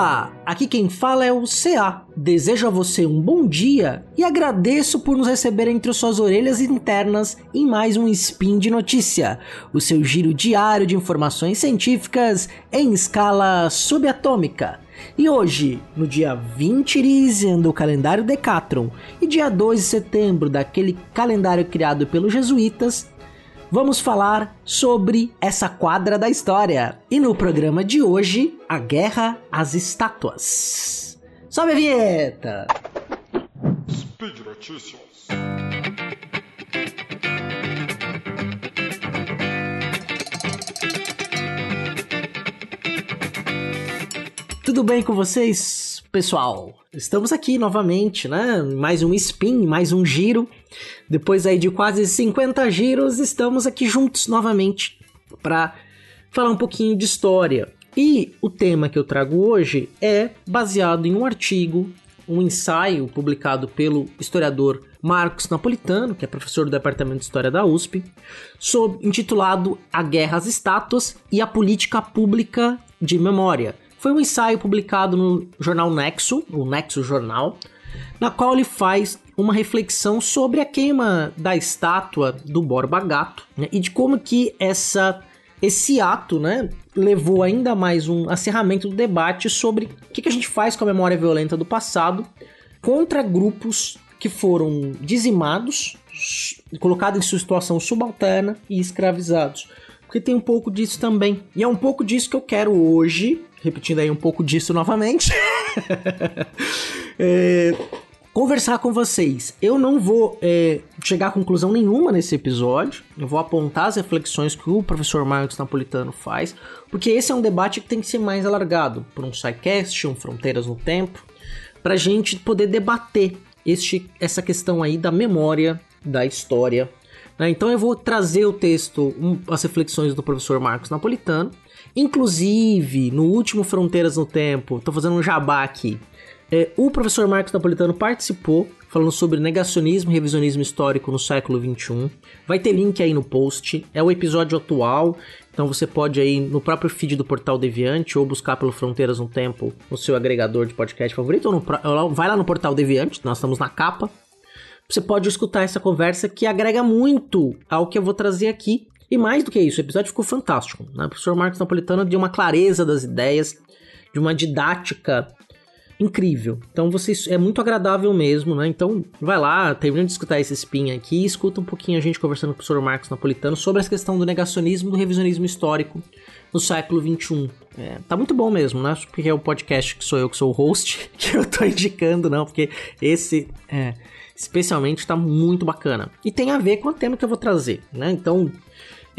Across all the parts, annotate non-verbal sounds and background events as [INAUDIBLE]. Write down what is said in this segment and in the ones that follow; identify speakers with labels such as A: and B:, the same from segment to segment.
A: Olá, aqui quem fala é o CA. Desejo a você um bom dia e agradeço por nos receber entre suas orelhas internas em mais um Spin de Notícia, o seu giro diário de informações científicas em escala subatômica. E hoje, no dia 20 Risian do calendário Decatron e dia 2 de setembro daquele calendário criado pelos jesuítas, vamos falar sobre essa quadra da história. E no programa de hoje, a Guerra às Estátuas. Sobe a vinheta! Speed Notícias. Tudo bem com vocês, pessoal? Estamos aqui novamente, né? Mais um spin, mais um giro. Depois aí de quase 50 giros, estamos aqui juntos novamente para falar um pouquinho de história. E o tema que eu trago hoje é baseado em um artigo, um ensaio publicado pelo historiador Marcos Napolitano, que é professor do Departamento de História da USP, sob, intitulado A Guerra às Estátuas e a Política Pública de Memória. Foi um ensaio publicado no jornal Nexo, o Nexo Jornal, na qual ele faz uma reflexão sobre a queima da estátua do Borba Gato né, e de como que essa esse ato, né, levou ainda mais um acerramento do debate sobre o que, que a gente faz com a memória violenta do passado contra grupos que foram dizimados, colocados em sua situação subalterna e escravizados. Porque tem um pouco disso também. E é um pouco disso que eu quero hoje, repetindo aí um pouco disso novamente. [LAUGHS] é, conversar com vocês. Eu não vou é, chegar a conclusão nenhuma nesse episódio. Eu vou apontar as reflexões que o professor Marcos Napolitano faz, porque esse é um debate que tem que ser mais alargado por um SciCast, um Fronteiras no Tempo, para a gente poder debater este, essa questão aí da memória, da história. Né? Então eu vou trazer o texto, um, as reflexões do professor Marcos Napolitano. Inclusive, no último Fronteiras no Tempo, tô fazendo um jabá aqui. É, o professor Marcos Napolitano participou falando sobre negacionismo e revisionismo histórico no século XXI. Vai ter link aí no post. É o episódio atual, então você pode aí no próprio feed do Portal Deviante ou buscar pelo Fronteiras no Tempo no seu agregador de podcast favorito ou no, vai lá no Portal Deviante, nós estamos na capa. Você pode escutar essa conversa que agrega muito ao que eu vou trazer aqui. E mais do que isso, o episódio ficou fantástico. Né? O professor Marcos Napolitano deu uma clareza das ideias, de uma didática incrível. Então vocês é muito agradável mesmo, né? Então vai lá, termina de escutar esse spin aqui escuta um pouquinho a gente conversando com o professor Marcos Napolitano sobre essa questão do negacionismo do revisionismo histórico no século XXI. É, tá muito bom mesmo, né? Porque é o podcast que sou eu que sou o host, [LAUGHS] que eu tô indicando, não, porque esse é, especialmente tá muito bacana. E tem a ver com o tema que eu vou trazer, né? Então,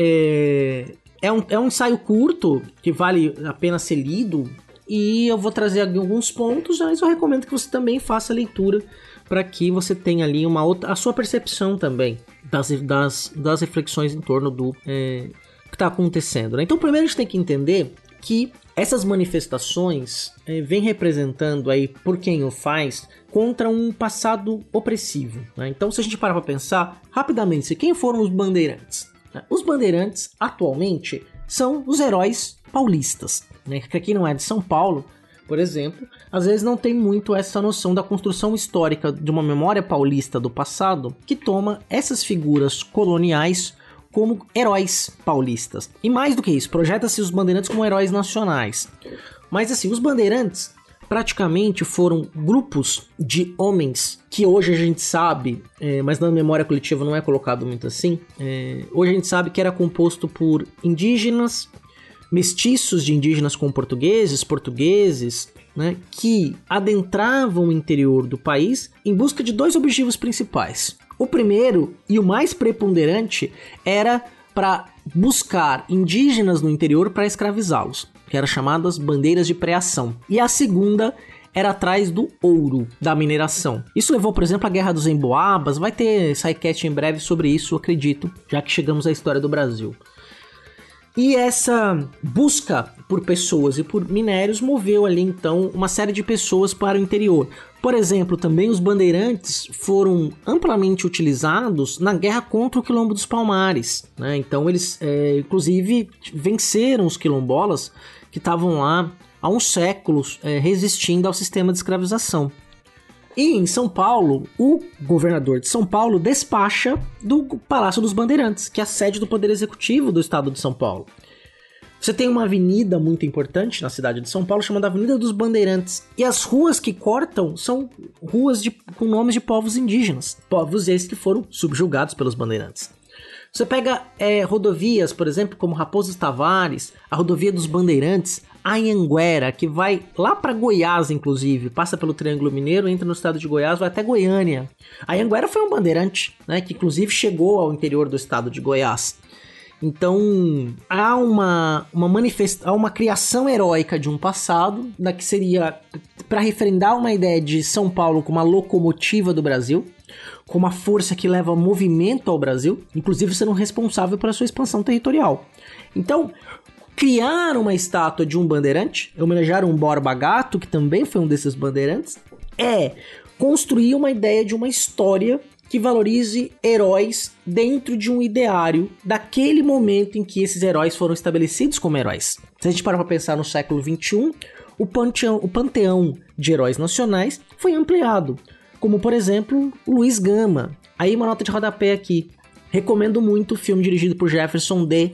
A: é, é um, é um ensaio curto que vale a pena ser lido e eu vou trazer alguns pontos, mas eu recomendo que você também faça a leitura para que você tenha ali uma outra, a sua percepção também das, das, das reflexões em torno do é, que está acontecendo. Né? Então, primeiro a gente tem que entender que essas manifestações é, vêm representando aí por quem o faz contra um passado opressivo. Né? Então, se a gente parar para pensar rapidamente, quem foram os bandeirantes? Os bandeirantes atualmente são os heróis paulistas. Né? Aqui não é de São Paulo, por exemplo, às vezes não tem muito essa noção da construção histórica de uma memória paulista do passado que toma essas figuras coloniais como heróis paulistas. E mais do que isso, projeta-se os bandeirantes como heróis nacionais. Mas assim, os bandeirantes praticamente foram grupos de homens que hoje a gente sabe, é, mas na memória coletiva não é colocado muito assim. É, hoje a gente sabe que era composto por indígenas, mestiços de indígenas com portugueses, portugueses, né, que adentravam o interior do país em busca de dois objetivos principais. O primeiro e o mais preponderante era para buscar indígenas no interior para escravizá-los, que eram chamadas bandeiras de preação. E a segunda era atrás do ouro da mineração. Isso levou, por exemplo, à Guerra dos Emboabas. Vai ter sidecast em breve sobre isso, acredito, já que chegamos à história do Brasil. E essa busca por pessoas e por minérios moveu ali então uma série de pessoas para o interior. Por exemplo, também os bandeirantes foram amplamente utilizados na guerra contra o Quilombo dos Palmares. Né? Então eles, é, inclusive, venceram os quilombolas que estavam lá há uns séculos é, resistindo ao sistema de escravização. E em São Paulo, o governador de São Paulo despacha do Palácio dos Bandeirantes, que é a sede do Poder Executivo do Estado de São Paulo. Você tem uma avenida muito importante na cidade de São Paulo chamada Avenida dos Bandeirantes. E as ruas que cortam são ruas de, com nomes de povos indígenas. Povos esses que foram subjugados pelos bandeirantes. Você pega é, rodovias, por exemplo, como Raposo Tavares, a rodovia dos Bandeirantes, Anhanguera, que vai lá para Goiás, inclusive, passa pelo Triângulo Mineiro, entra no estado de Goiás, vai até Goiânia. A Anhanguera foi um bandeirante, né, que inclusive chegou ao interior do estado de Goiás. Então, há uma, uma manifesta há uma criação heróica de um passado, da que seria para referendar uma ideia de São Paulo como a locomotiva do Brasil, como a força que leva movimento ao Brasil, inclusive sendo responsável pela sua expansão territorial. Então, criar uma estátua de um bandeirante, homenagear um Borba Gato, que também foi um desses bandeirantes, é construir uma ideia de uma história que valorize heróis dentro de um ideário daquele momento em que esses heróis foram estabelecidos como heróis. Se a gente parar para pensar no século XXI, o panteão, o panteão de heróis nacionais foi ampliado, como por exemplo Luiz Gama. Aí uma nota de rodapé aqui. Recomendo muito o filme dirigido por Jefferson D,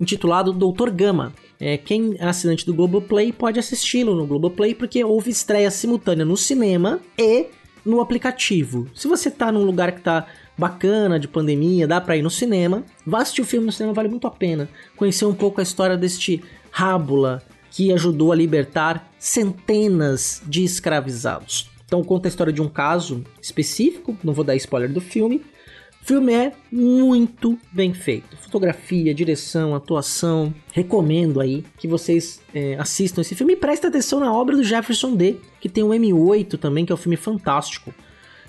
A: intitulado Doutor Gama. É, quem é assinante do Globoplay pode assisti-lo no Globoplay, porque houve estreia simultânea no cinema e no aplicativo. Se você tá num lugar que tá bacana de pandemia, dá para ir no cinema, vá assistir o filme no cinema, vale muito a pena. Conhecer um pouco a história deste Rábula que ajudou a libertar centenas de escravizados. Então conta a história de um caso específico, não vou dar spoiler do filme, filme é muito bem feito. Fotografia, direção, atuação. Recomendo aí que vocês é, assistam esse filme e prestem atenção na obra do Jefferson D, que tem um M8 também, que é um filme fantástico,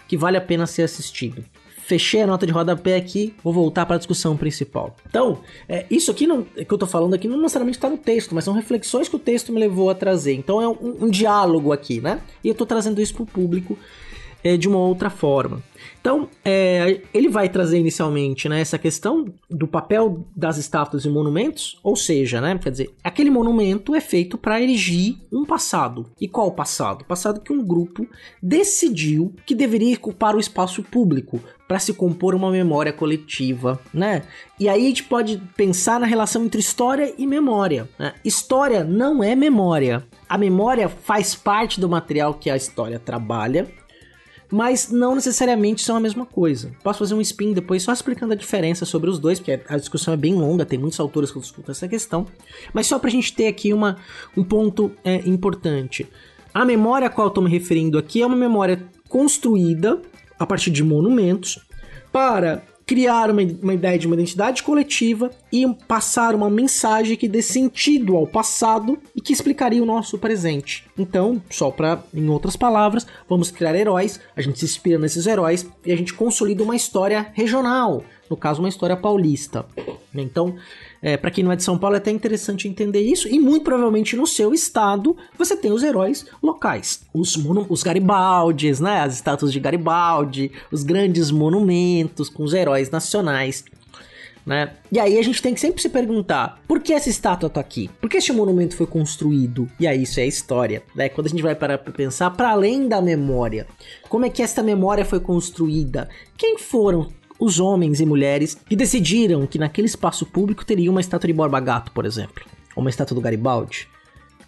A: que vale a pena ser assistido. Fechei a nota de rodapé aqui, vou voltar para a discussão principal. Então, é, isso aqui não, que eu tô falando aqui não necessariamente está no texto, mas são reflexões que o texto me levou a trazer. Então é um, um diálogo aqui, né? E eu tô trazendo isso para o público é, de uma outra forma. Então, é, ele vai trazer inicialmente né, essa questão do papel das estátuas e monumentos, ou seja, né, quer dizer, aquele monumento é feito para erigir um passado. E qual passado? Passado que um grupo decidiu que deveria ocupar o espaço público para se compor uma memória coletiva, né? E aí a gente pode pensar na relação entre história e memória. Né? História não é memória. A memória faz parte do material que a história trabalha mas não necessariamente são a mesma coisa. Posso fazer um spin depois só explicando a diferença sobre os dois, porque a discussão é bem longa, tem muitos autores que discutem essa questão, mas só pra gente ter aqui uma, um ponto é, importante. A memória a qual eu tô me referindo aqui é uma memória construída a partir de monumentos para criar uma, uma ideia de uma identidade coletiva e passar uma mensagem que dê sentido ao passado e que explicaria o nosso presente. Então, só para, em outras palavras, vamos criar heróis, a gente se inspira nesses heróis e a gente consolida uma história regional, no caso, uma história paulista. Então, é, para quem não é de São Paulo, é até interessante entender isso. E muito provavelmente no seu estado você tem os heróis locais, os, os Garibaldes, né? As estátuas de Garibaldi, os grandes monumentos com os heróis nacionais. Né? E aí a gente tem que sempre se perguntar: por que essa estátua tá aqui? Por que esse monumento foi construído? E aí isso é história, né? Quando a gente vai parar para pensar para além da memória, como é que essa memória foi construída? Quem foram os homens e mulheres que decidiram que naquele espaço público teria uma estátua de Borba Gato, por exemplo, ou uma estátua do Garibaldi.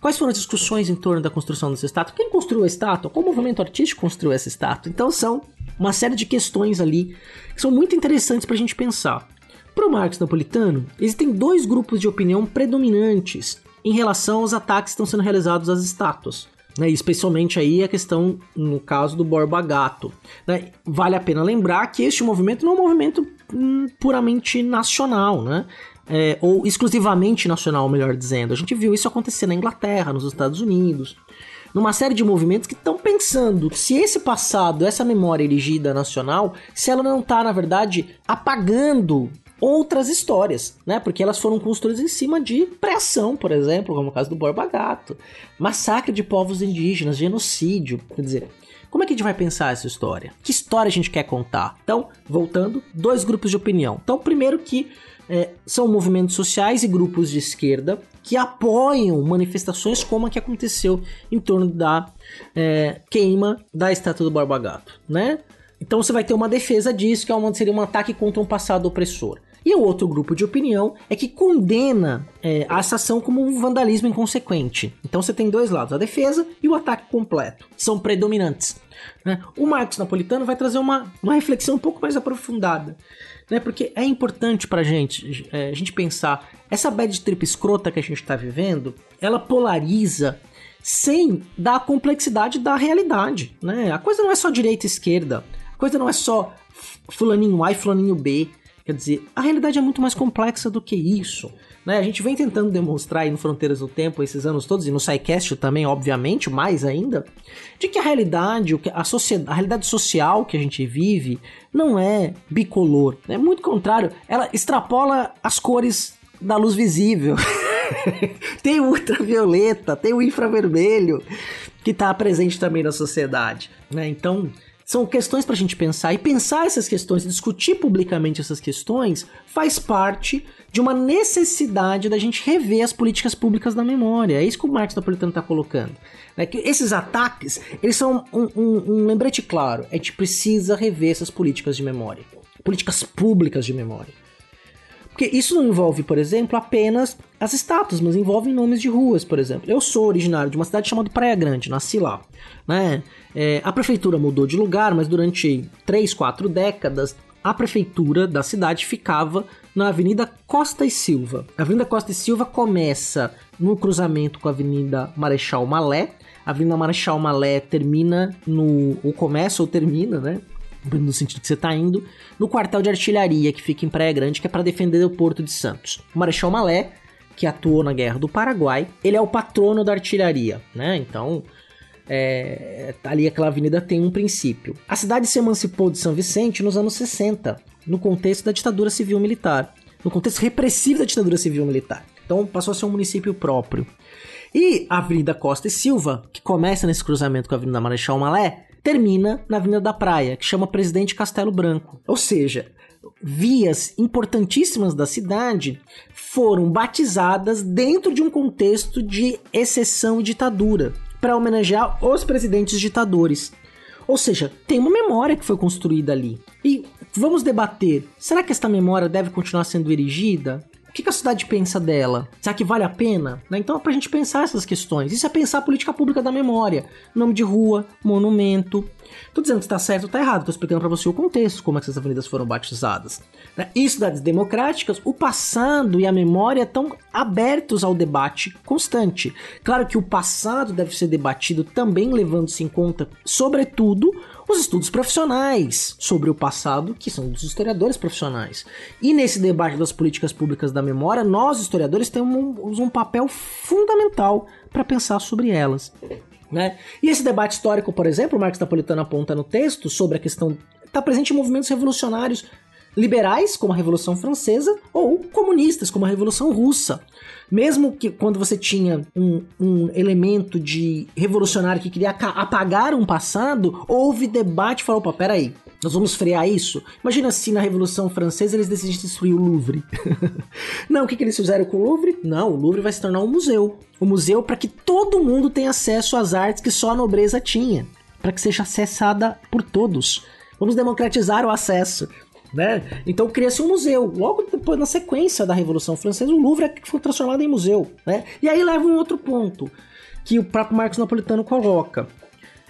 A: Quais foram as discussões em torno da construção dessa estátua? Quem construiu a estátua? Qual movimento artístico construiu essa estátua? Então são uma série de questões ali que são muito interessantes para a gente pensar. Para o Marx Napolitano, existem dois grupos de opinião predominantes em relação aos ataques que estão sendo realizados às estátuas né? especialmente aí a questão, no caso do Borba Gato. Né? Vale a pena lembrar que este movimento não é um movimento hum, puramente nacional, né? É, ou exclusivamente nacional, melhor dizendo. A gente viu isso acontecer na Inglaterra, nos Estados Unidos, numa série de movimentos que estão pensando se esse passado, essa memória erigida nacional, se ela não está, na verdade, apagando outras histórias, né? Porque elas foram construídas em cima de pressão, por exemplo, como o caso do Borba Gato, massacre de povos indígenas, genocídio, quer dizer, Como é que a gente vai pensar essa história? Que história a gente quer contar? Então, voltando, dois grupos de opinião. Então, primeiro que é, são movimentos sociais e grupos de esquerda que apoiam manifestações como a que aconteceu em torno da é, queima da estátua do Borba Gato, né? Então você vai ter uma defesa disso, que é seria um ataque contra um passado opressor. E o outro grupo de opinião é que condena é, a ação como um vandalismo inconsequente. Então você tem dois lados, a defesa e o ataque completo. São predominantes. Né? O Marcos Napolitano vai trazer uma, uma reflexão um pouco mais aprofundada. Né? Porque é importante pra gente é, a gente pensar, essa bad trip escrota que a gente está vivendo, ela polariza sem dar a complexidade da realidade. Né? A coisa não é só direita e esquerda, a coisa não é só fulaninho A e fulaninho B. Quer dizer, a realidade é muito mais complexa do que isso. Né? A gente vem tentando demonstrar aí no Fronteiras do Tempo esses anos todos, e no SciCast também, obviamente, mais ainda, de que a realidade, a, sociedade, a realidade social que a gente vive não é bicolor. É muito contrário, ela extrapola as cores da luz visível. [LAUGHS] tem o ultravioleta, tem o infravermelho, que está presente também na sociedade. Né? Então, são questões para a gente pensar. E pensar essas questões, discutir publicamente essas questões, faz parte de uma necessidade da gente rever as políticas públicas da memória. É isso que o Marx Napolitano está colocando. É que esses ataques, eles são um, um, um lembrete claro. A gente precisa rever essas políticas de memória. Políticas públicas de memória. Porque isso não envolve, por exemplo, apenas as estátuas, mas envolve nomes de ruas, por exemplo. Eu sou originário de uma cidade chamada Praia Grande, nasci lá. Né? É, a prefeitura mudou de lugar, mas durante 3, 4 décadas a prefeitura da cidade ficava na Avenida Costa e Silva. A Avenida Costa e Silva começa no cruzamento com a Avenida Marechal Malé. A Avenida Marechal Malé termina no. ou começa ou termina, né? No sentido que você está indo, no quartel de artilharia que fica em Praia Grande, que é para defender o Porto de Santos. O Marechal Malé, que atuou na Guerra do Paraguai, ele é o patrono da artilharia, né? Então, é, ali aquela avenida tem um princípio. A cidade se emancipou de São Vicente nos anos 60, no contexto da ditadura civil-militar, no contexto repressivo da ditadura civil-militar. Então passou a ser um município próprio. E a Avenida Costa e Silva, que começa nesse cruzamento com a Avenida Marechal Malé, termina na Avenida da Praia, que chama Presidente Castelo Branco. Ou seja, vias importantíssimas da cidade foram batizadas dentro de um contexto de exceção e ditadura, para homenagear os presidentes ditadores. Ou seja, tem uma memória que foi construída ali. E vamos debater: será que esta memória deve continuar sendo erigida? O que, a sociedade pensa dela? Será que vale a pena? Né? Então é pra gente pensar essas questões. Isso é pensar a política pública da memória. Nome de rua, monumento. Tô dizendo que está certo ou tá errado, tô explicando para você o contexto, como essas avenidas foram batizadas. Né? Em cidades democráticas, o passado e a memória estão abertos ao debate constante. Claro que o passado deve ser debatido também levando-se em conta, sobretudo, os estudos profissionais sobre o passado, que são dos historiadores profissionais. E nesse debate das políticas públicas da memória, nós, historiadores, temos um papel fundamental para pensar sobre elas. Né? E esse debate histórico, por exemplo, o Marx Napolitano aponta no texto sobre a questão. está presente em movimentos revolucionários liberais, como a Revolução Francesa, ou comunistas, como a Revolução Russa. Mesmo que quando você tinha um, um elemento de revolucionário que queria apagar um passado, houve debate e falou: opa, peraí, nós vamos frear isso? Imagina se na Revolução Francesa eles decidissem destruir o Louvre. [LAUGHS] Não, o que, que eles fizeram com o Louvre? Não, o Louvre vai se tornar um museu. Um museu para que todo mundo tenha acesso às artes que só a nobreza tinha. Para que seja acessada por todos. Vamos democratizar o acesso né? Então cria-se um museu. Logo depois, na sequência da Revolução Francesa, o Louvre é foi transformado em museu, né? E aí leva um outro ponto que o próprio Marcos Napolitano coloca.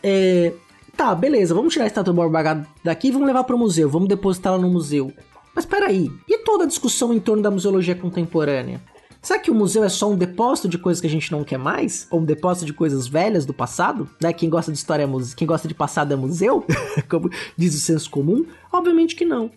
A: É, tá, beleza, vamos tirar a estátua do Borba daqui e vamos levar para o museu, vamos depositá-la no museu. Mas peraí, e toda a discussão em torno da museologia contemporânea? Será que o museu é só um depósito de coisas que a gente não quer mais? Ou um depósito de coisas velhas do passado? Né? Quem gosta de história é museu, quem gosta de passado é museu? [LAUGHS] Como diz o senso comum? Obviamente que não.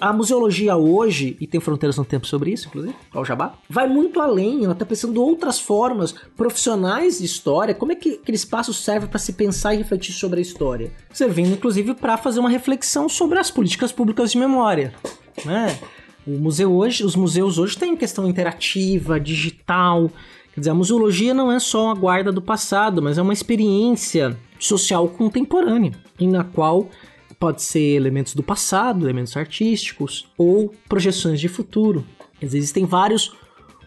A: A museologia hoje, e tem Fronteiras no Tempo sobre isso, inclusive, ao Jabá, vai muito além, ela está pensando outras formas profissionais de história, como é que aquele espaço serve para se pensar e refletir sobre a história. Servindo, inclusive, para fazer uma reflexão sobre as políticas públicas de memória. Né? O museu hoje, os museus hoje têm questão interativa, digital. Quer dizer, a museologia não é só a guarda do passado, mas é uma experiência social contemporânea, e na qual pode ser elementos do passado, elementos artísticos ou projeções de futuro. Existem vários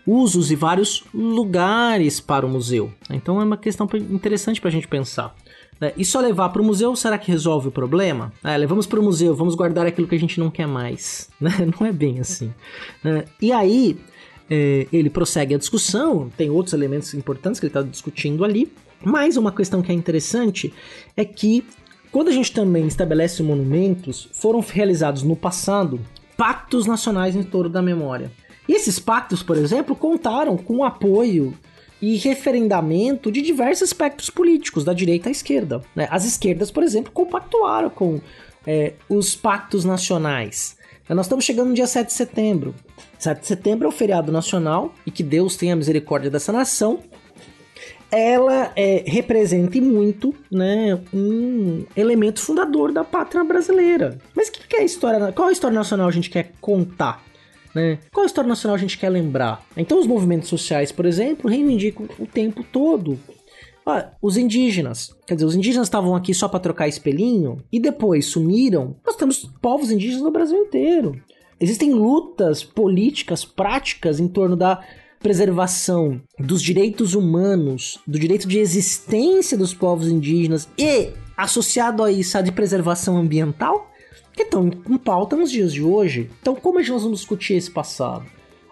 A: usos e vários lugares para o museu. Então é uma questão interessante para a gente pensar. Né? E só levar para o museu, será que resolve o problema? É, levamos para o museu, vamos guardar aquilo que a gente não quer mais. [LAUGHS] Né? Não é bem assim. Né? E aí, é, ele prossegue a discussão, tem outros elementos importantes que ele está discutindo ali, mas uma questão que é interessante é que quando a gente também estabelece monumentos, foram realizados no passado pactos nacionais em torno da memória. E esses pactos, por exemplo, contaram com apoio e referendamento de diversos aspectos políticos, da direita à esquerda. Né? As esquerdas, por exemplo, compactuaram com é, os pactos nacionais. Nós estamos chegando no dia 7 de setembro. 7 de setembro é o feriado nacional e que Deus tenha misericórdia dessa nação. Ela é, representa muito né, um elemento fundador da pátria brasileira. Mas que, que é a história? Qual a história nacional a gente quer contar? Né? Qual história nacional a gente quer lembrar? Então, os movimentos sociais, por exemplo, reivindicam o tempo todo ah, os indígenas. Quer dizer, os indígenas estavam aqui só para trocar espelhinho e depois sumiram. Nós temos povos indígenas no Brasil inteiro. Existem lutas políticas, práticas em torno da preservação dos direitos humanos, do direito de existência dos povos indígenas e associado a isso a de preservação ambiental que estão em pauta nos dias de hoje. Então, como é que nós vamos discutir esse passado?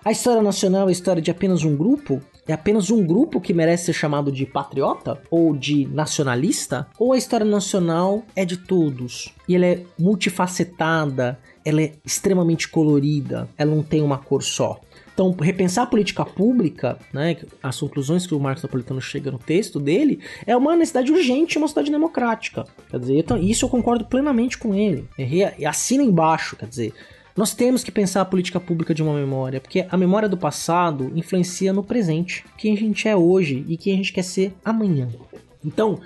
A: A história nacional é a história de apenas um grupo? É apenas um grupo que merece ser chamado de patriota? Ou de nacionalista? Ou a história nacional é de todos? E ela é multifacetada, ela é extremamente colorida, ela não tem uma cor só. Então, repensar a política pública, né, as conclusões que o Marcos Napolitano chega no texto dele, é uma necessidade urgente uma cidade democrática. Quer dizer, então, isso eu concordo plenamente com ele. E assina embaixo, quer dizer, nós temos que pensar a política pública de uma memória, porque a memória do passado influencia no presente, quem a gente é hoje e quem a gente quer ser amanhã. Então,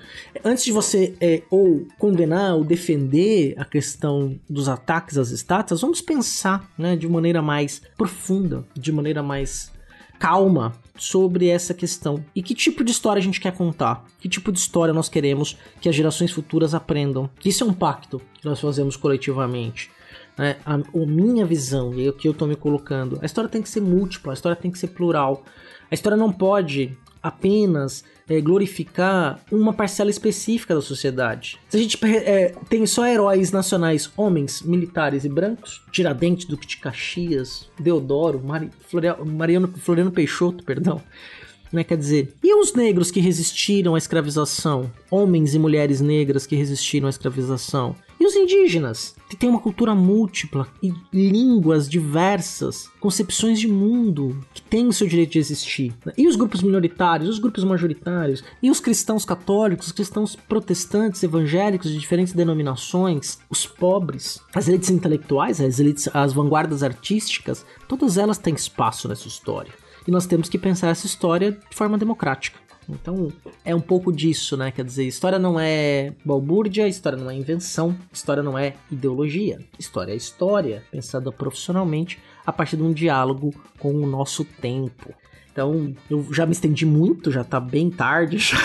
A: antes de você é, ou condenar ou defender a questão dos ataques às estátuas, vamos pensar né, de maneira mais profunda, de maneira mais calma sobre essa questão. E que tipo de história a gente quer contar? Que tipo de história nós queremos que as gerações futuras aprendam? Isso é um pacto que nós fazemos coletivamente. É, a, a minha visão, e é o que eu estou me colocando, a história tem que ser múltipla, a história tem que ser plural. A história não pode apenas é, glorificar uma parcela específica da sociedade. Se a gente é, tem só heróis nacionais, homens, militares e brancos, Tiradentes, Duque de Caxias, Deodoro, Mari, Mariano, Floriano Peixoto, perdão, né? Quer dizer, e os negros que resistiram à escravização? Homens e mulheres negras que resistiram à escravização? E os indígenas, que têm uma cultura múltipla e línguas diversas, concepções de mundo, que têm o seu direito de existir. E os grupos minoritários, os grupos majoritários, e os cristãos católicos, os cristãos protestantes, evangélicos de diferentes denominações, os pobres, as elites intelectuais, as elites, as vanguardas artísticas, todas elas têm espaço nessa história e nós temos que pensar essa história de forma democrática. Então, é um pouco disso, né? Quer dizer, história não é balbúrdia, história não é invenção, história não é ideologia. História é história, pensada profissionalmente a partir de um diálogo com o nosso tempo. Então, eu já me estendi muito, já tá bem tarde, [LAUGHS] já.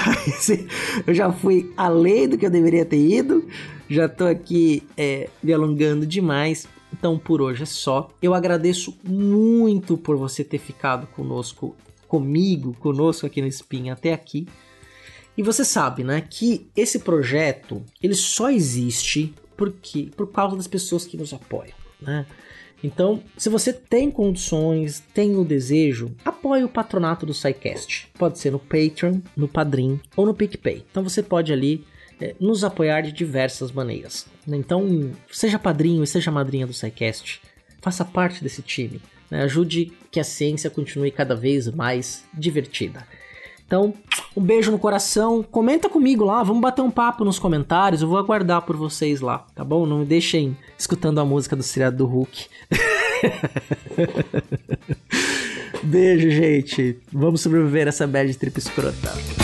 A: eu já fui além do que eu deveria ter ido, já tô aqui é, me alongando demais. Então por hoje é só. Eu agradeço muito por você ter ficado conosco, comigo, conosco aqui no Spin até aqui. E você sabe, né, que esse projeto ele só existe porque por causa das pessoas que nos apoiam, né? Então, se você tem condições, tem o desejo, apoie o patronato do SciCast. Pode ser no Patreon, no Padrim ou no PicPay. Então você pode ali é, nos apoiar de diversas maneiras. Então, seja padrinho e seja madrinha do SciCast. Faça parte desse time. Né? Ajude que a ciência continue cada vez mais divertida. Então, um beijo no coração. Comenta comigo lá, vamos bater um papo nos comentários. Eu vou aguardar por vocês lá, tá bom? Não me deixem escutando a música do seriado do Hulk. [LAUGHS] beijo, gente. Vamos sobreviver essa bad trip escrota.